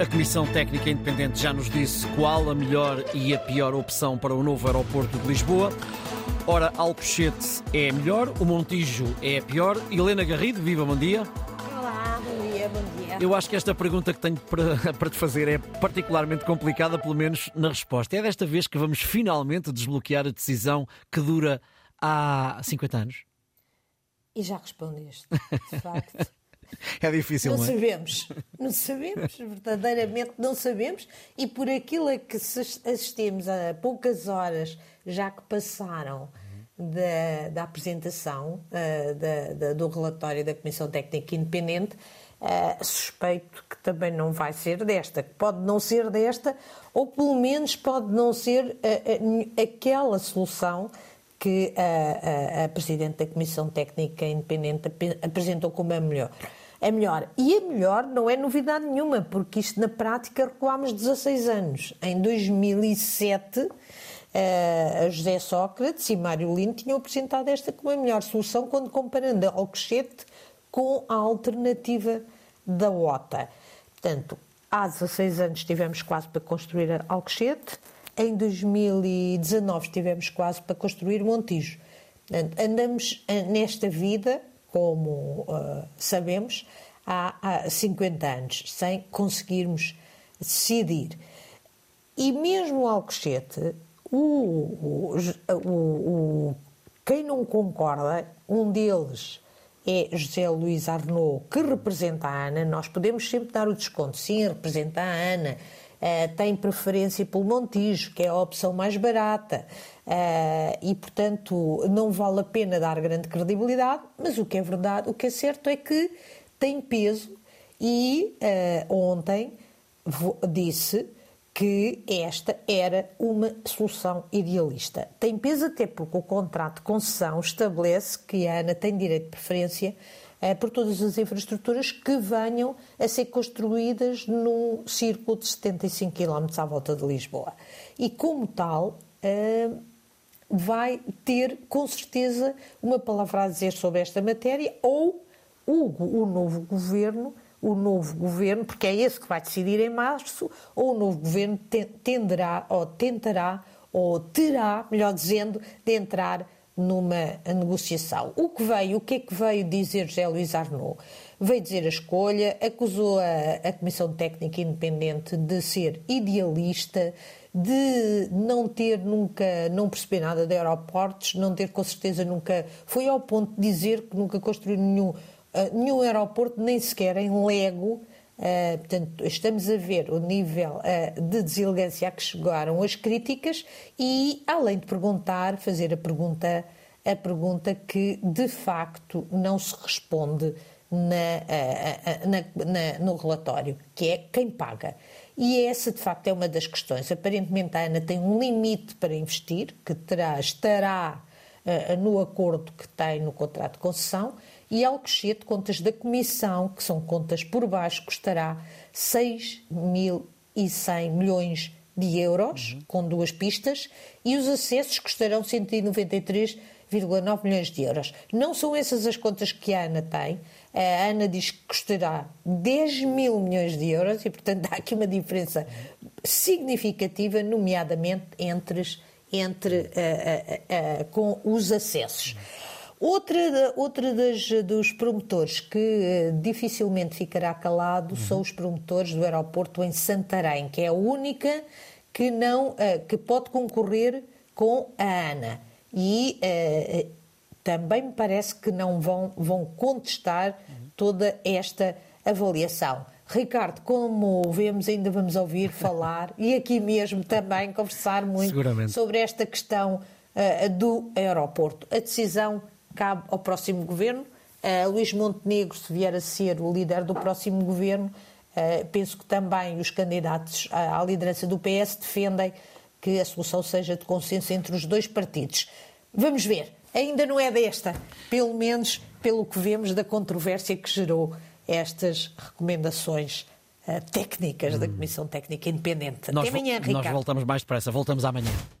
A Comissão Técnica Independente já nos disse qual a melhor e a pior opção para o novo aeroporto de Lisboa. Ora, Alcochete é a melhor, o Montijo é a pior. Helena Garrido, viva, bom dia. Olá, bom dia, bom dia. Eu acho que esta pergunta que tenho para, para te fazer é particularmente complicada, pelo menos na resposta. É desta vez que vamos finalmente desbloquear a decisão que dura há 50 anos? E já respondeste, de facto. É difícil, não, não é? sabemos, não sabemos, verdadeiramente não sabemos, e por aquilo a que assistimos a poucas horas já que passaram da, da apresentação uh, da, da, do relatório da Comissão Técnica Independente, uh, suspeito que também não vai ser desta, que pode não ser desta, ou pelo menos pode não ser uh, aquela solução que a Presidente da Comissão Técnica Independente apresentou como a melhor é melhor. E a melhor não é novidade nenhuma, porque isto na prática recuámos 16 anos. Em 2007, a José Sócrates e Mário Lino tinham apresentado esta como a melhor solução quando comparando a Alcochete com a alternativa da OTA. Portanto, há 16 anos estivemos quase para construir a Alcochete, em 2019 estivemos quase para construir Montijo. Portanto, andamos nesta vida como uh, sabemos, há, há 50 anos, sem conseguirmos decidir. E mesmo Alcochete, o, o, o, quem não concorda, um deles é José Luís Arnaud, que representa a ANA, nós podemos sempre dar o desconto, sim, representa a ANA, uh, tem preferência pelo Montijo, que é a opção mais barata, uh, e portanto não vale a pena dar grande credibilidade, mas o que é verdade, o que é certo é que tem peso e uh, ontem disse que esta era uma solução idealista. Tem peso até porque o contrato de concessão estabelece que a ANA tem direito de preferência eh, por todas as infraestruturas que venham a ser construídas num círculo de 75 km à volta de Lisboa. E, como tal, eh, vai ter, com certeza, uma palavra a dizer sobre esta matéria ou o, o novo governo o novo governo, porque é esse que vai decidir em março, ou o novo governo tenderá ou tentará ou terá, melhor dizendo, de entrar numa negociação. O que veio, o que é que veio dizer José Luís Arnaud? Veio dizer a escolha, acusou a, a Comissão Técnica Independente de ser idealista, de não ter nunca, não perceber nada de aeroportos, não ter com certeza nunca, foi ao ponto de dizer que nunca construiu nenhum, uh, nenhum aeroporto, nem sequer em Lego, Uh, portanto, estamos a ver o nível uh, de deselegância a que chegaram as críticas e, além de perguntar, fazer a pergunta, a pergunta que de facto não se responde na, uh, na, na, no relatório, que é quem paga. E essa, de facto, é uma das questões. Aparentemente, a ANA tem um limite para investir, que terá, estará no acordo que tem no contrato de concessão, e Alcochete, contas da Comissão, que são contas por baixo, custará 6.100 milhões de euros, uhum. com duas pistas, e os acessos custarão 193,9 milhões de euros. Não são essas as contas que a ANA tem. A ANA diz que custará 10 mil milhões de euros e, portanto, há aqui uma diferença significativa, nomeadamente entre, entre uh, uh, uh, com os acessos. Outra, outra das, dos promotores que uh, dificilmente ficará calado uhum. são os promotores do aeroporto em Santarém, que é a única que, não, uh, que pode concorrer com a ANA. E uh, também me parece que não vão, vão contestar toda esta avaliação. Ricardo, como vemos, ainda vamos ouvir falar e aqui mesmo também conversar muito sobre esta questão do aeroporto. A decisão cabe ao próximo governo. Uh, Luís Montenegro, se vier a ser o líder do próximo governo, uh, penso que também os candidatos à, à liderança do PS defendem que a solução seja de consenso entre os dois partidos. Vamos ver. Ainda não é desta, pelo menos pelo que vemos da controvérsia que gerou estas recomendações uh, técnicas hum. da Comissão Técnica Independente. Nós Até amanhã, Ricardo. Nós voltamos mais depressa. Voltamos amanhã.